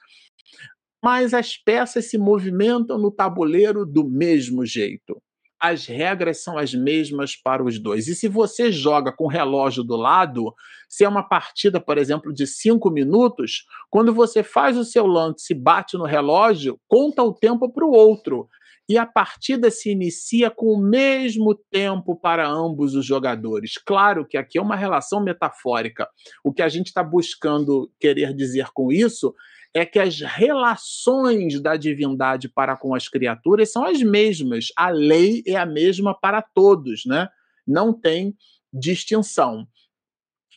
mas as peças se movimentam no tabuleiro do mesmo jeito. As regras são as mesmas para os dois. E se você joga com o relógio do lado, se é uma partida, por exemplo, de cinco minutos, quando você faz o seu lance e bate no relógio, conta o tempo para o outro. E a partida se inicia com o mesmo tempo para ambos os jogadores. Claro que aqui é uma relação metafórica. O que a gente está buscando querer dizer com isso é que as relações da divindade para com as criaturas são as mesmas. A lei é a mesma para todos, né? Não tem distinção.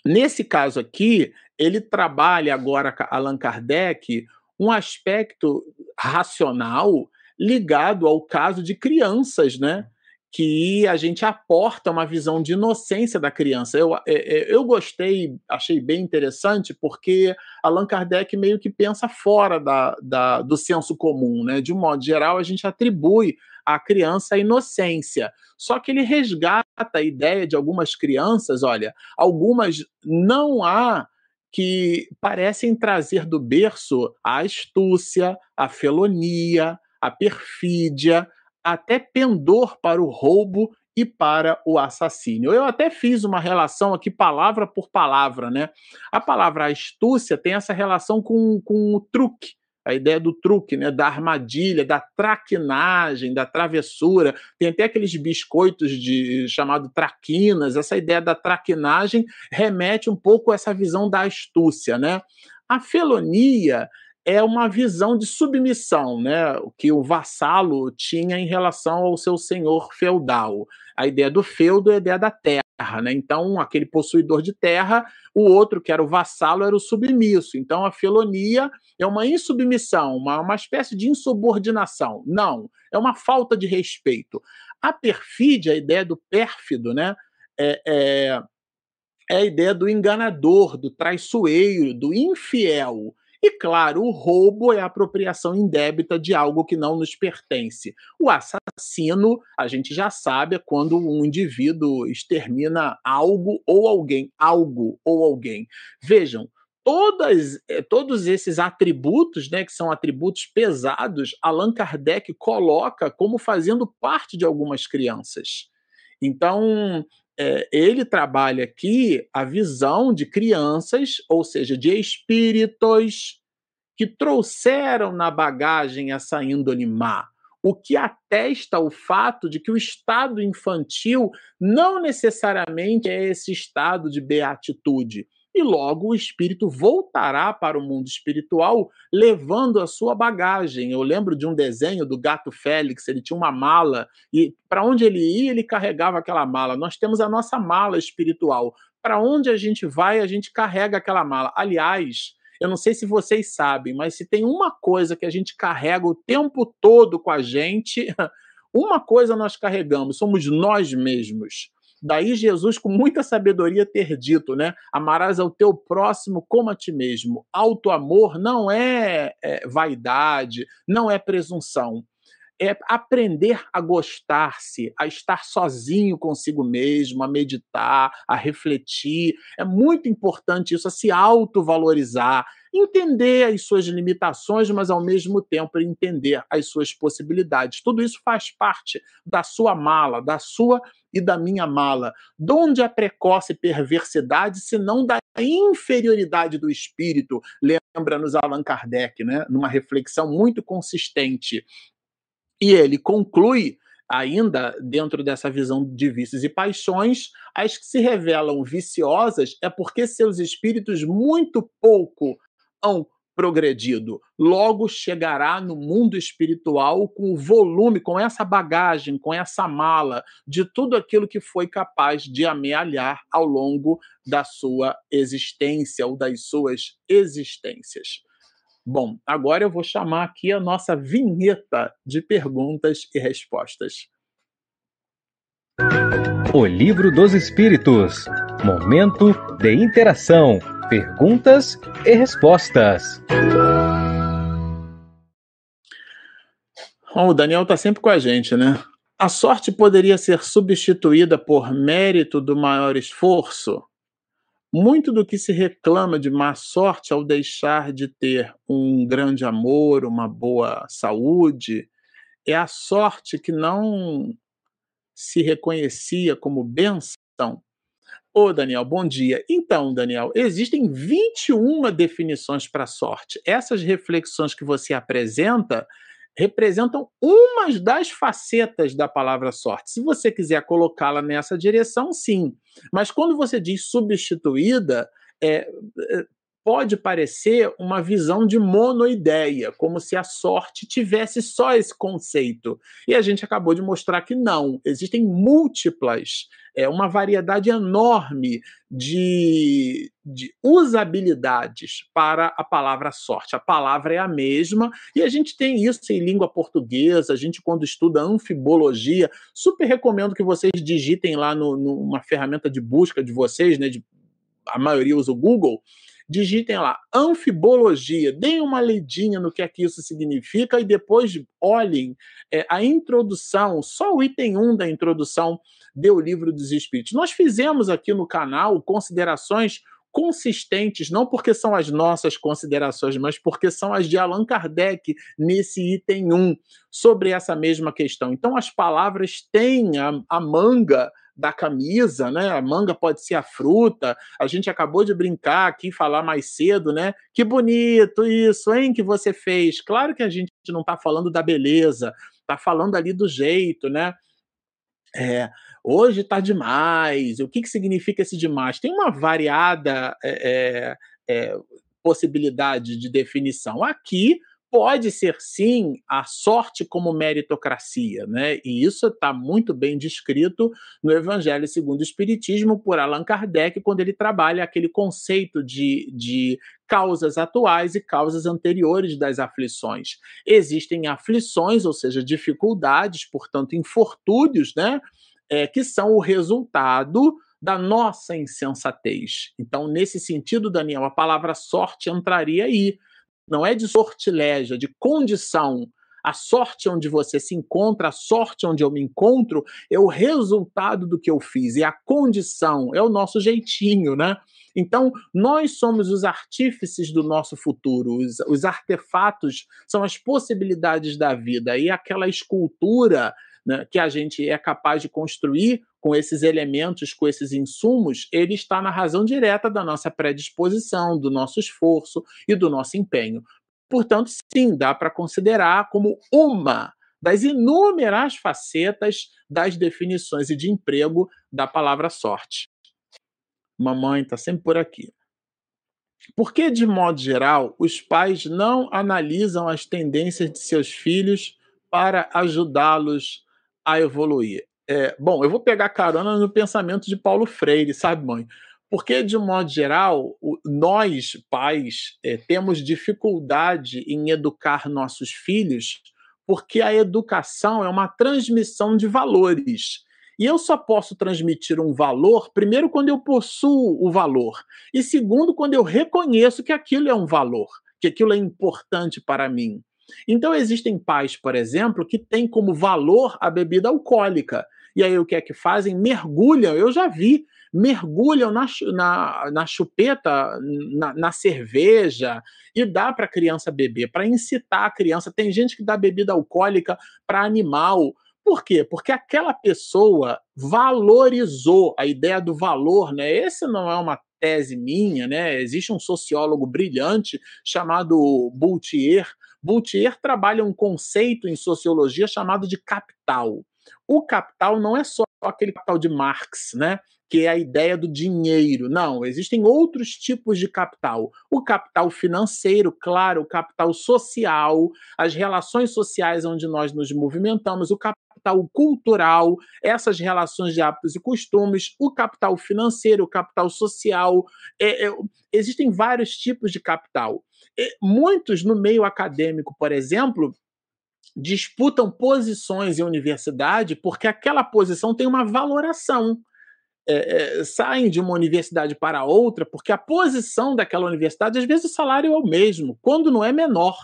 Nesse caso aqui, ele trabalha agora, Allan Kardec, um aspecto racional ligado ao caso de crianças, né? Que a gente aporta uma visão de inocência da criança. Eu, é, é, eu gostei, achei bem interessante, porque Allan Kardec meio que pensa fora da, da, do senso comum, né? De um modo geral, a gente atribui à criança a inocência. Só que ele resgata a ideia de algumas crianças, olha, algumas não há que parecem trazer do berço a astúcia, a felonia, a perfídia, até pendor para o roubo e para o assassínio. Eu até fiz uma relação aqui, palavra por palavra, né? A palavra astúcia tem essa relação com, com o truque, a ideia do truque, né, da armadilha, da traquinagem, da travessura. Tem até aqueles biscoitos de chamado traquinas. Essa ideia da traquinagem remete um pouco a essa visão da astúcia, né? A felonia é uma visão de submissão, né, que o vassalo tinha em relação ao seu senhor feudal. A ideia do feudo é a ideia da terra, né? Então, aquele possuidor de terra, o outro que era o vassalo era o submisso. Então, a felonia é uma insubmissão, uma, uma espécie de insubordinação. Não, é uma falta de respeito. A perfídia, a ideia do pérfido, né, é, é, é a ideia do enganador, do traiçoeiro, do infiel. E claro, o roubo é a apropriação indébita de algo que não nos pertence. O assassino, a gente já sabe, é quando um indivíduo extermina algo ou alguém, algo ou alguém. Vejam, todas, eh, todos esses atributos, né, que são atributos pesados, Allan Kardec coloca como fazendo parte de algumas crianças. Então, é, ele trabalha aqui a visão de crianças, ou seja, de espíritos que trouxeram na bagagem essa índole má, o que atesta o fato de que o estado infantil não necessariamente é esse estado de beatitude e logo o espírito voltará para o mundo espiritual levando a sua bagagem. Eu lembro de um desenho do gato Félix, ele tinha uma mala e para onde ele ia, ele carregava aquela mala. Nós temos a nossa mala espiritual. Para onde a gente vai, a gente carrega aquela mala. Aliás, eu não sei se vocês sabem, mas se tem uma coisa que a gente carrega o tempo todo com a gente, uma coisa nós carregamos, somos nós mesmos. Daí Jesus, com muita sabedoria, ter dito, né? Amarás ao teu próximo como a ti mesmo. Auto amor não é, é vaidade, não é presunção é aprender a gostar-se, a estar sozinho consigo mesmo, a meditar, a refletir. É muito importante isso, a se autovalorizar, entender as suas limitações, mas ao mesmo tempo entender as suas possibilidades. Tudo isso faz parte da sua mala, da sua e da minha mala. De onde a precoce perversidade, se não da inferioridade do espírito? Lembra-nos Allan Kardec, né? numa reflexão muito consistente. E ele conclui, ainda dentro dessa visão de vícios e paixões, as que se revelam viciosas é porque seus espíritos muito pouco hão progredido. Logo chegará no mundo espiritual com o volume, com essa bagagem, com essa mala de tudo aquilo que foi capaz de amealhar ao longo da sua existência ou das suas existências. Bom, agora eu vou chamar aqui a nossa vinheta de perguntas e respostas. O Livro dos Espíritos Momento de interação, perguntas e respostas. Bom, o Daniel está sempre com a gente, né? A sorte poderia ser substituída por mérito do maior esforço? Muito do que se reclama de má sorte ao deixar de ter um grande amor, uma boa saúde, é a sorte que não se reconhecia como benção. Ô, Daniel, bom dia. Então, Daniel, existem 21 definições para sorte. Essas reflexões que você apresenta representam umas das facetas da palavra sorte. Se você quiser colocá-la nessa direção, sim. Mas quando você diz substituída, é, é pode parecer uma visão de monoideia, como se a sorte tivesse só esse conceito. E a gente acabou de mostrar que não. Existem múltiplas, é, uma variedade enorme de, de usabilidades para a palavra sorte. A palavra é a mesma e a gente tem isso em língua portuguesa. A gente, quando estuda anfibologia, super recomendo que vocês digitem lá no, numa ferramenta de busca de vocês, né? De, a maioria usa o Google digitem lá anfibologia, deem uma ledinha no que é que isso significa e depois olhem é, a introdução, só o item 1 da introdução do livro dos Espíritos. Nós fizemos aqui no canal considerações consistentes, não porque são as nossas considerações, mas porque são as de Allan Kardec nesse item 1, sobre essa mesma questão. Então, as palavras têm a, a manga da camisa, né? A manga pode ser a fruta. A gente acabou de brincar aqui, falar mais cedo, né? Que bonito isso, hein, que você fez. Claro que a gente não está falando da beleza, está falando ali do jeito, né? É, hoje está demais. O que, que significa esse demais? Tem uma variada é, é, é possibilidade de definição. Aqui pode ser sim a sorte como meritocracia, né? E isso está muito bem descrito no Evangelho segundo o Espiritismo por Allan Kardec, quando ele trabalha aquele conceito de, de causas atuais e causas anteriores das aflições. Existem aflições, ou seja, dificuldades, portanto, infortúnios, né? É, que são o resultado da nossa insensatez. Então, nesse sentido, Daniel, a palavra sorte entraria aí não é de sortilégio, é de condição. A sorte onde você se encontra, a sorte onde eu me encontro, é o resultado do que eu fiz, e a condição é o nosso jeitinho, né? Então, nós somos os artífices do nosso futuro, os, os artefatos são as possibilidades da vida, e aquela escultura né, que a gente é capaz de construir com esses elementos, com esses insumos, ele está na razão direta da nossa predisposição, do nosso esforço e do nosso empenho. Portanto, sim, dá para considerar como uma das inúmeras facetas das definições e de emprego da palavra sorte. Mamãe está sempre por aqui. Por que, de modo geral, os pais não analisam as tendências de seus filhos para ajudá-los a evoluir? É, bom, eu vou pegar carona no pensamento de Paulo Freire, sabe, mãe? Porque, de um modo geral, nós, pais, é, temos dificuldade em educar nossos filhos, porque a educação é uma transmissão de valores. E eu só posso transmitir um valor, primeiro, quando eu possuo o valor, e segundo, quando eu reconheço que aquilo é um valor, que aquilo é importante para mim. Então, existem pais, por exemplo, que têm como valor a bebida alcoólica. E aí o que é que fazem? Mergulham, eu já vi, mergulham na, na, na chupeta, na, na cerveja, e dá para a criança beber, para incitar a criança. Tem gente que dá bebida alcoólica para animal. Por quê? Porque aquela pessoa valorizou a ideia do valor, né? Esse não é uma tese minha, né? Existe um sociólogo brilhante chamado Boutier, Boutier trabalha um conceito em sociologia chamado de capital. O capital não é só aquele capital de Marx, né? que é a ideia do dinheiro. Não, existem outros tipos de capital. O capital financeiro, claro, o capital social, as relações sociais onde nós nos movimentamos, o capital cultural, essas relações de hábitos e costumes, o capital financeiro, o capital social. É, é, existem vários tipos de capital. Muitos no meio acadêmico, por exemplo, disputam posições em universidade porque aquela posição tem uma valoração. É, é, saem de uma universidade para outra porque a posição daquela universidade, às vezes o salário é o mesmo, quando não é menor.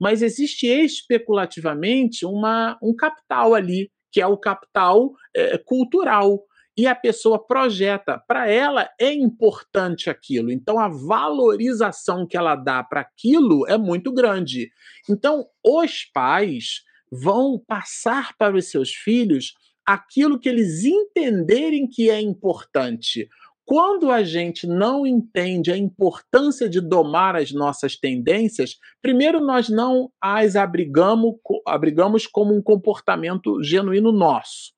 Mas existe especulativamente uma, um capital ali, que é o capital é, cultural e a pessoa projeta. Para ela é importante aquilo. Então a valorização que ela dá para aquilo é muito grande. Então os pais vão passar para os seus filhos aquilo que eles entenderem que é importante. quando a gente não entende a importância de domar as nossas tendências, primeiro nós não as abrigamos, abrigamos como um comportamento genuíno nosso.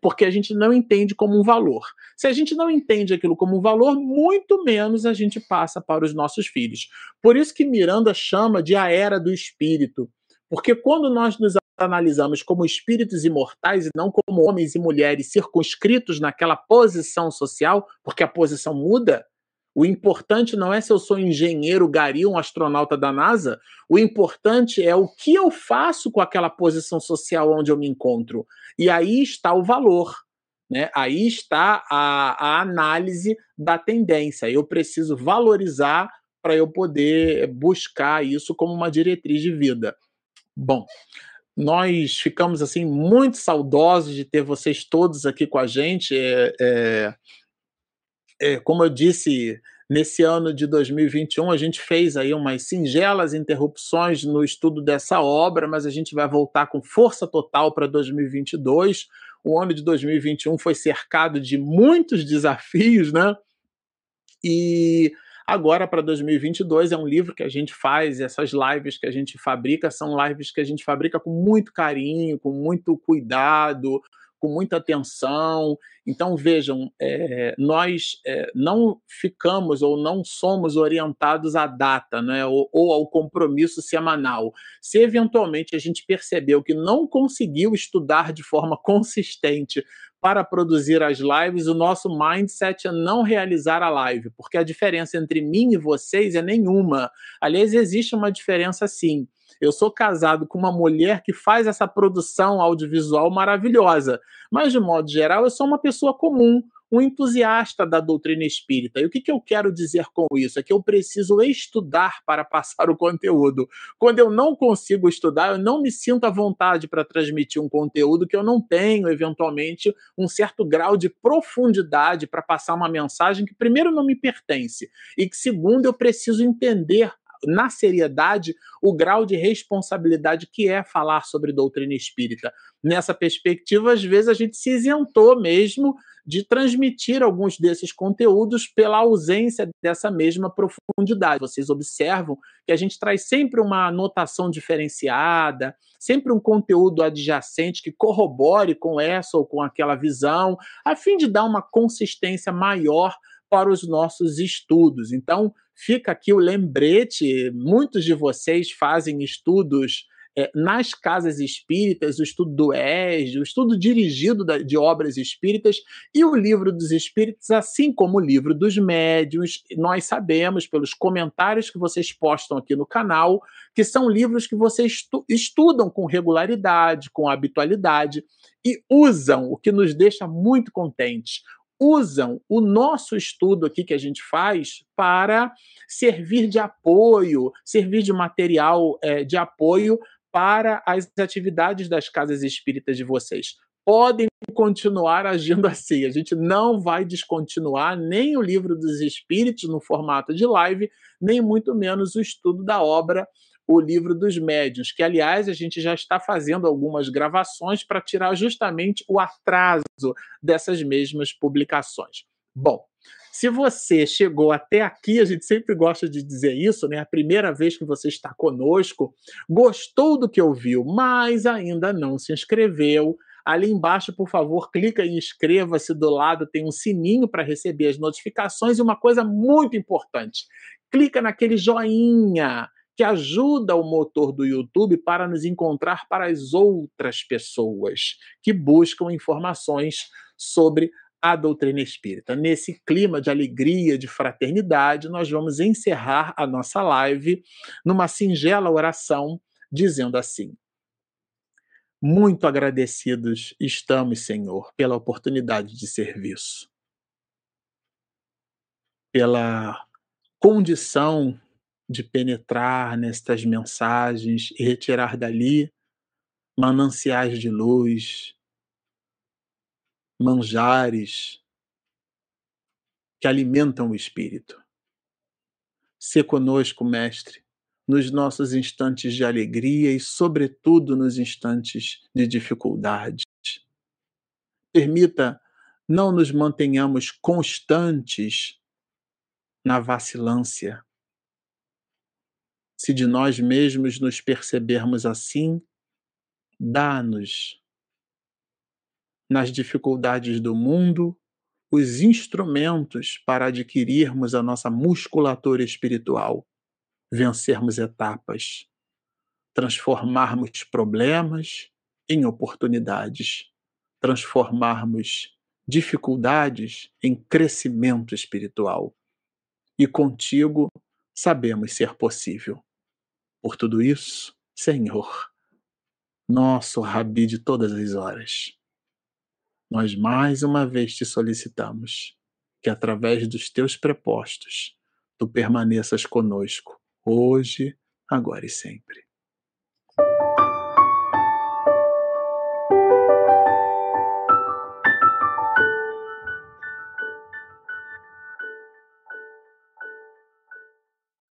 Porque a gente não entende como um valor. Se a gente não entende aquilo como um valor, muito menos a gente passa para os nossos filhos. Por isso que Miranda chama de a era do espírito. Porque quando nós nos analisamos como espíritos imortais e não como homens e mulheres circunscritos naquela posição social, porque a posição muda. O importante não é se eu sou engenheiro, gari, um astronauta da NASA. O importante é o que eu faço com aquela posição social onde eu me encontro. E aí está o valor. Né? Aí está a, a análise da tendência. Eu preciso valorizar para eu poder buscar isso como uma diretriz de vida. Bom, nós ficamos assim muito saudosos de ter vocês todos aqui com a gente. É, é, é, como eu disse, nesse ano de 2021 a gente fez aí umas singelas interrupções no estudo dessa obra, mas a gente vai voltar com força total para 2022. O ano de 2021 foi cercado de muitos desafios, né? E Agora, para 2022, é um livro que a gente faz, essas lives que a gente fabrica são lives que a gente fabrica com muito carinho, com muito cuidado, com muita atenção. Então, vejam, é, nós é, não ficamos ou não somos orientados à data né, ou, ou, ao compromisso semanal. Se eventualmente a gente percebeu que não conseguiu estudar de forma consistente para produzir as lives, o nosso mindset é não realizar a live, porque a diferença entre mim e vocês é nenhuma. Aliás, existe uma diferença sim. Eu sou casado com uma mulher que faz essa produção audiovisual maravilhosa, mas de modo geral eu sou uma pessoa comum, um entusiasta da doutrina espírita. E o que, que eu quero dizer com isso? É que eu preciso estudar para passar o conteúdo. Quando eu não consigo estudar, eu não me sinto à vontade para transmitir um conteúdo que eu não tenho, eventualmente, um certo grau de profundidade para passar uma mensagem que, primeiro, não me pertence, e que, segundo, eu preciso entender na seriedade o grau de responsabilidade que é falar sobre doutrina espírita. Nessa perspectiva, às vezes a gente se isentou mesmo de transmitir alguns desses conteúdos pela ausência dessa mesma profundidade. Vocês observam que a gente traz sempre uma anotação diferenciada, sempre um conteúdo adjacente que corrobore com essa ou com aquela visão, a fim de dar uma consistência maior para os nossos estudos. Então, fica aqui o lembrete: muitos de vocês fazem estudos é, nas casas espíritas, o estudo do ESD, o estudo dirigido da, de obras espíritas e o livro dos espíritos, assim como o livro dos médiuns. Nós sabemos, pelos comentários que vocês postam aqui no canal, que são livros que vocês estu estudam com regularidade, com habitualidade e usam, o que nos deixa muito contentes usam o nosso estudo aqui que a gente faz para servir de apoio, servir de material é, de apoio para as atividades das casas espíritas de vocês. Podem continuar agindo assim. A gente não vai descontinuar nem o livro dos espíritos no formato de live, nem muito menos o estudo da obra o livro dos médios, que aliás a gente já está fazendo algumas gravações para tirar justamente o atraso dessas mesmas publicações. Bom, se você chegou até aqui, a gente sempre gosta de dizer isso, né? A primeira vez que você está conosco, gostou do que ouviu, mas ainda não se inscreveu. Ali embaixo, por favor, clica em inscreva-se. Do lado tem um sininho para receber as notificações e uma coisa muito importante: clica naquele joinha que ajuda o motor do YouTube para nos encontrar para as outras pessoas que buscam informações sobre a doutrina espírita. Nesse clima de alegria, de fraternidade, nós vamos encerrar a nossa live numa singela oração, dizendo assim: Muito agradecidos estamos, Senhor, pela oportunidade de serviço, pela condição de penetrar nestas mensagens e retirar dali mananciais de luz, manjares que alimentam o espírito. Se conosco, Mestre, nos nossos instantes de alegria e, sobretudo, nos instantes de dificuldade. Permita não nos mantenhamos constantes na vacilância. Se de nós mesmos nos percebermos assim, dá-nos, nas dificuldades do mundo, os instrumentos para adquirirmos a nossa musculatura espiritual, vencermos etapas, transformarmos problemas em oportunidades, transformarmos dificuldades em crescimento espiritual. E contigo sabemos ser possível. Por tudo isso, Senhor, nosso Rabi de todas as horas, nós mais uma vez te solicitamos que, através dos teus prepostos, tu permaneças conosco, hoje, agora e sempre.